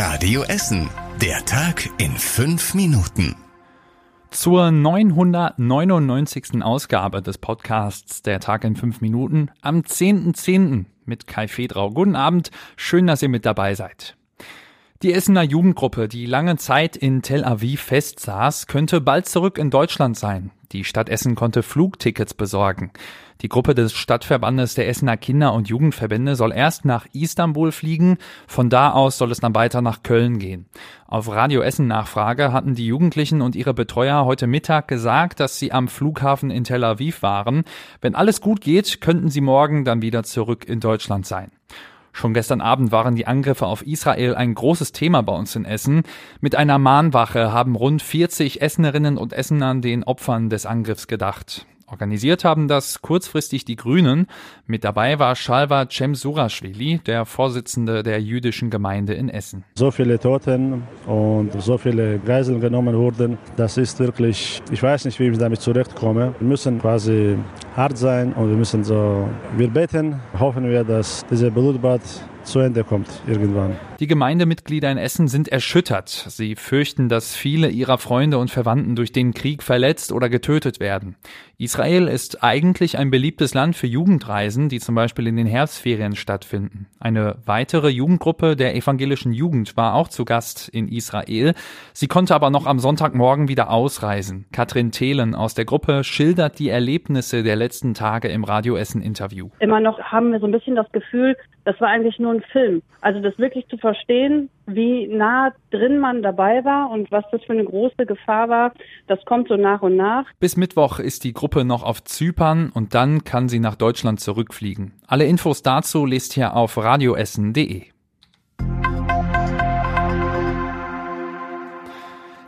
Radio Essen. Der Tag in fünf Minuten. Zur 999. Ausgabe des Podcasts Der Tag in fünf Minuten am 10.10. .10. mit Kai Fedrau. Guten Abend, schön, dass ihr mit dabei seid. Die Essener Jugendgruppe, die lange Zeit in Tel Aviv festsaß, könnte bald zurück in Deutschland sein. Die Stadt Essen konnte Flugtickets besorgen. Die Gruppe des Stadtverbandes der Essener Kinder- und Jugendverbände soll erst nach Istanbul fliegen, von da aus soll es dann weiter nach Köln gehen. Auf Radio Essen Nachfrage hatten die Jugendlichen und ihre Betreuer heute Mittag gesagt, dass sie am Flughafen in Tel Aviv waren. Wenn alles gut geht, könnten sie morgen dann wieder zurück in Deutschland sein. Schon gestern Abend waren die Angriffe auf Israel ein großes Thema bei uns in Essen. Mit einer Mahnwache haben rund 40 Essenerinnen und Essenern den Opfern des Angriffs gedacht. Organisiert haben das kurzfristig die Grünen. Mit dabei war Shalva Cemsurashvili, der Vorsitzende der jüdischen Gemeinde in Essen. So viele Toten und so viele Geiseln genommen wurden, das ist wirklich, ich weiß nicht, wie ich damit zurechtkomme. Wir müssen quasi hart sein und wir müssen so, wir beten, hoffen wir, dass dieser Blutbad zu Ende kommt irgendwann. Die Gemeindemitglieder in Essen sind erschüttert. Sie fürchten, dass viele ihrer Freunde und Verwandten durch den Krieg verletzt oder getötet werden. Israel ist eigentlich ein beliebtes Land für Jugendreisen, die zum Beispiel in den Herbstferien stattfinden. Eine weitere Jugendgruppe der evangelischen Jugend war auch zu Gast in Israel. Sie konnte aber noch am Sonntagmorgen wieder ausreisen. Katrin Thelen aus der Gruppe schildert die Erlebnisse der letzten Tage im Radio Essen Interview. Immer noch haben wir so ein bisschen das Gefühl, das war eigentlich nur ein Film. Also das wirklich zu verstehen, wie nah drin man dabei war und was das für eine große Gefahr war, das kommt so nach und nach. Bis Mittwoch ist die Gruppe noch auf Zypern und dann kann sie nach Deutschland zurückfliegen. Alle Infos dazu lest ihr auf radioessen.de.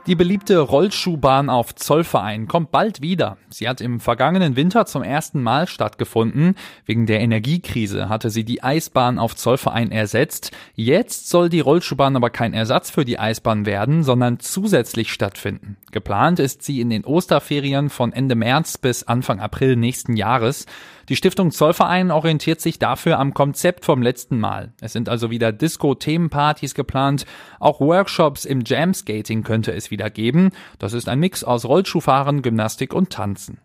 Die beliebte Rollschuhbahn auf Zollverein kommt bald wieder. Sie hat im vergangenen Winter zum ersten Mal stattgefunden. Wegen der Energiekrise hatte sie die Eisbahn auf Zollverein ersetzt. Jetzt soll die Rollschuhbahn aber kein Ersatz für die Eisbahn werden, sondern zusätzlich stattfinden. Geplant ist sie in den Osterferien von Ende März bis Anfang April nächsten Jahres. Die Stiftung Zollverein orientiert sich dafür am Konzept vom letzten Mal. Es sind also wieder Disco-Themenpartys geplant. Auch Workshops im Jam-Skating könnte es wieder geben. Das ist ein Mix aus Rollschuhfahren, Gymnastik und Tanzen.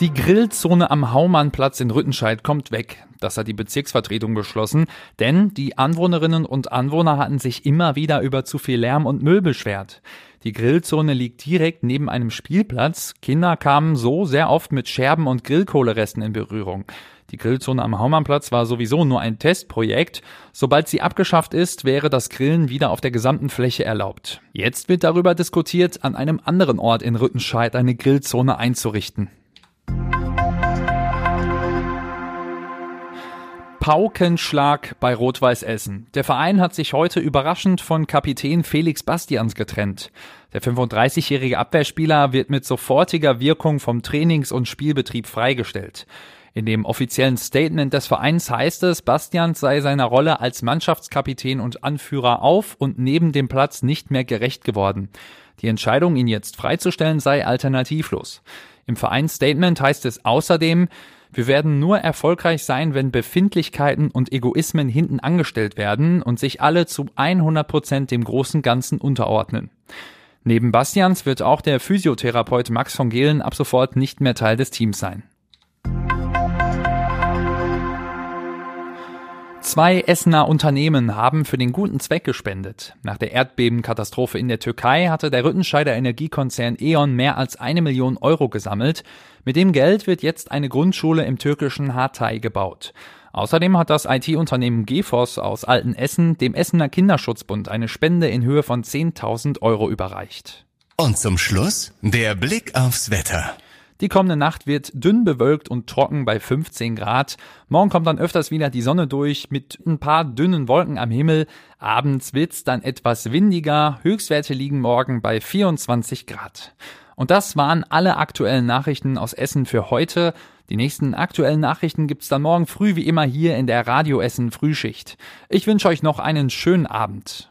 Die Grillzone am Haumannplatz in Rüttenscheid kommt weg. Das hat die Bezirksvertretung beschlossen, denn die Anwohnerinnen und Anwohner hatten sich immer wieder über zu viel Lärm und Müll beschwert. Die Grillzone liegt direkt neben einem Spielplatz. Kinder kamen so sehr oft mit Scherben und Grillkohleresten in Berührung. Die Grillzone am Haumannplatz war sowieso nur ein Testprojekt. Sobald sie abgeschafft ist, wäre das Grillen wieder auf der gesamten Fläche erlaubt. Jetzt wird darüber diskutiert, an einem anderen Ort in Rüttenscheid eine Grillzone einzurichten. Paukenschlag bei Rot-Weiß Essen. Der Verein hat sich heute überraschend von Kapitän Felix Bastians getrennt. Der 35-jährige Abwehrspieler wird mit sofortiger Wirkung vom Trainings- und Spielbetrieb freigestellt. In dem offiziellen Statement des Vereins heißt es, Bastians sei seiner Rolle als Mannschaftskapitän und Anführer auf und neben dem Platz nicht mehr gerecht geworden. Die Entscheidung, ihn jetzt freizustellen, sei alternativlos. Im Vereinsstatement heißt es außerdem, wir werden nur erfolgreich sein, wenn Befindlichkeiten und Egoismen hinten angestellt werden und sich alle zu 100 Prozent dem großen Ganzen unterordnen. Neben Bastians wird auch der Physiotherapeut Max von Gehlen ab sofort nicht mehr Teil des Teams sein. Zwei Essener Unternehmen haben für den guten Zweck gespendet. Nach der Erdbebenkatastrophe in der Türkei hatte der Rüttenscheider Energiekonzern E.ON mehr als eine Million Euro gesammelt. Mit dem Geld wird jetzt eine Grundschule im türkischen Hatay gebaut. Außerdem hat das IT-Unternehmen GeForce aus Altenessen dem Essener Kinderschutzbund eine Spende in Höhe von 10.000 Euro überreicht. Und zum Schluss der Blick aufs Wetter. Die kommende Nacht wird dünn bewölkt und trocken bei 15 Grad. Morgen kommt dann öfters wieder die Sonne durch mit ein paar dünnen Wolken am Himmel. Abends wird's dann etwas windiger. Höchstwerte liegen morgen bei 24 Grad. Und das waren alle aktuellen Nachrichten aus Essen für heute. Die nächsten aktuellen Nachrichten gibt's dann morgen früh wie immer hier in der Radio Essen Frühschicht. Ich wünsche euch noch einen schönen Abend.